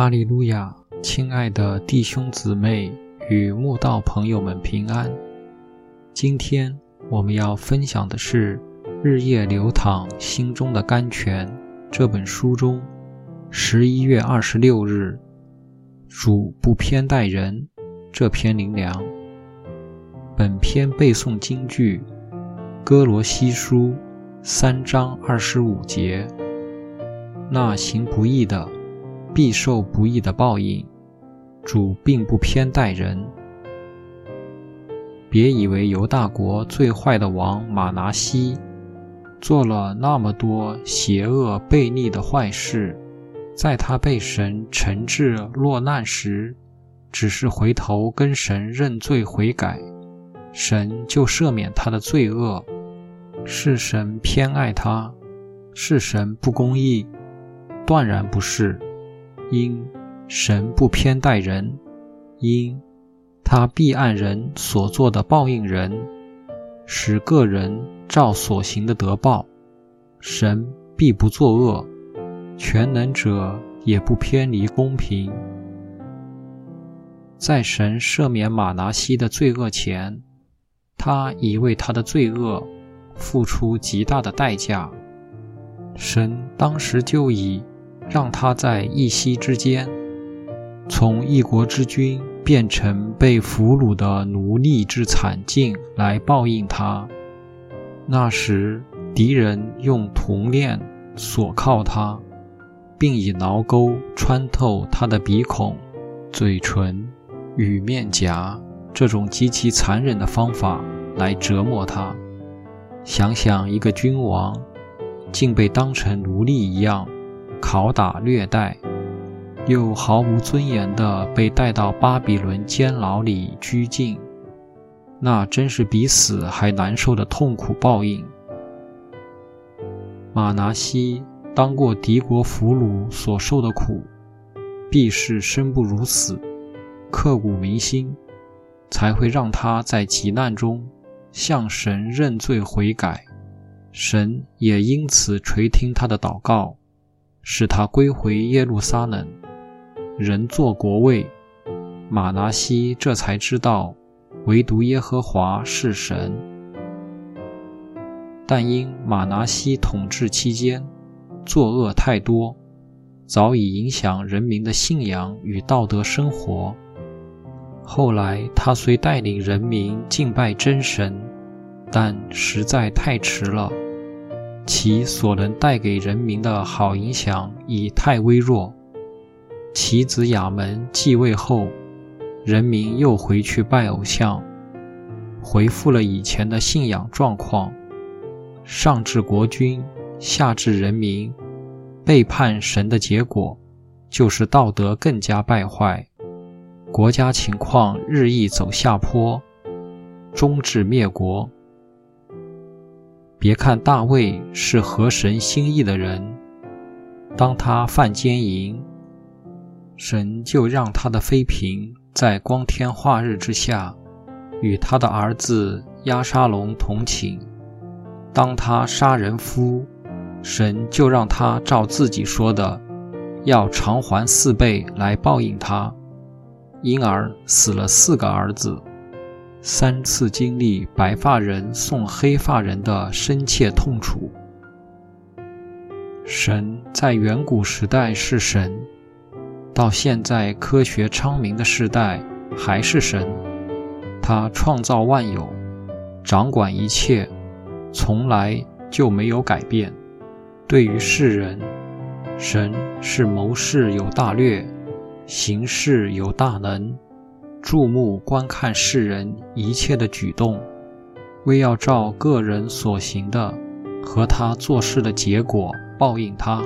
哈利路亚，亲爱的弟兄姊妹与慕道朋友们平安。今天我们要分享的是《日夜流淌心中的甘泉》这本书中十一月二十六日“主不偏待人”这篇灵粮。本篇背诵京剧《哥罗西书》三章二十五节：“那行不义的。”必受不义的报应。主并不偏待人。别以为犹大国最坏的王马拿西做了那么多邪恶悖逆的坏事，在他被神惩治落难时，只是回头跟神认罪悔改，神就赦免他的罪恶。是神偏爱他？是神不公义？断然不是。因神不偏待人，因他必按人所做的报应人，使个人照所行的得报。神必不作恶，全能者也不偏离公平。在神赦免马拿西的罪恶前，他已为他的罪恶付出极大的代价。神当时就以。让他在一夕之间，从一国之君变成被俘虏的奴隶之惨境来报应他。那时，敌人用铜链锁铐他，并以挠钩穿透他的鼻孔、嘴唇与面颊，这种极其残忍的方法来折磨他。想想一个君王，竟被当成奴隶一样。拷打虐待，又毫无尊严地被带到巴比伦监牢里拘禁，那真是比死还难受的痛苦报应。马拿西当过敌国俘虏所受的苦，必是生不如死，刻骨铭心，才会让他在急难中向神认罪悔改，神也因此垂听他的祷告。使他归回耶路撒冷，人做国位。马拿西这才知道，唯独耶和华是神。但因马拿西统治期间作恶太多，早已影响人民的信仰与道德生活。后来他虽带领人民敬拜真神，但实在太迟了。其所能带给人民的好影响已太微弱。其子亚门继位后，人民又回去拜偶像，恢复了以前的信仰状况。上至国君，下至人民，背叛神的结果，就是道德更加败坏，国家情况日益走下坡，终至灭国。别看大卫是合神心意的人，当他犯奸淫，神就让他的妃嫔在光天化日之下与他的儿子押沙龙同寝；当他杀人夫，神就让他照自己说的，要偿还四倍来报应他，因而死了四个儿子。三次经历白发人送黑发人的深切痛楚。神在远古时代是神，到现在科学昌明的时代还是神。他创造万有，掌管一切，从来就没有改变。对于世人，神是谋事有大略，行事有大能。注目观看世人一切的举动，为要照个人所行的和他做事的结果报应他。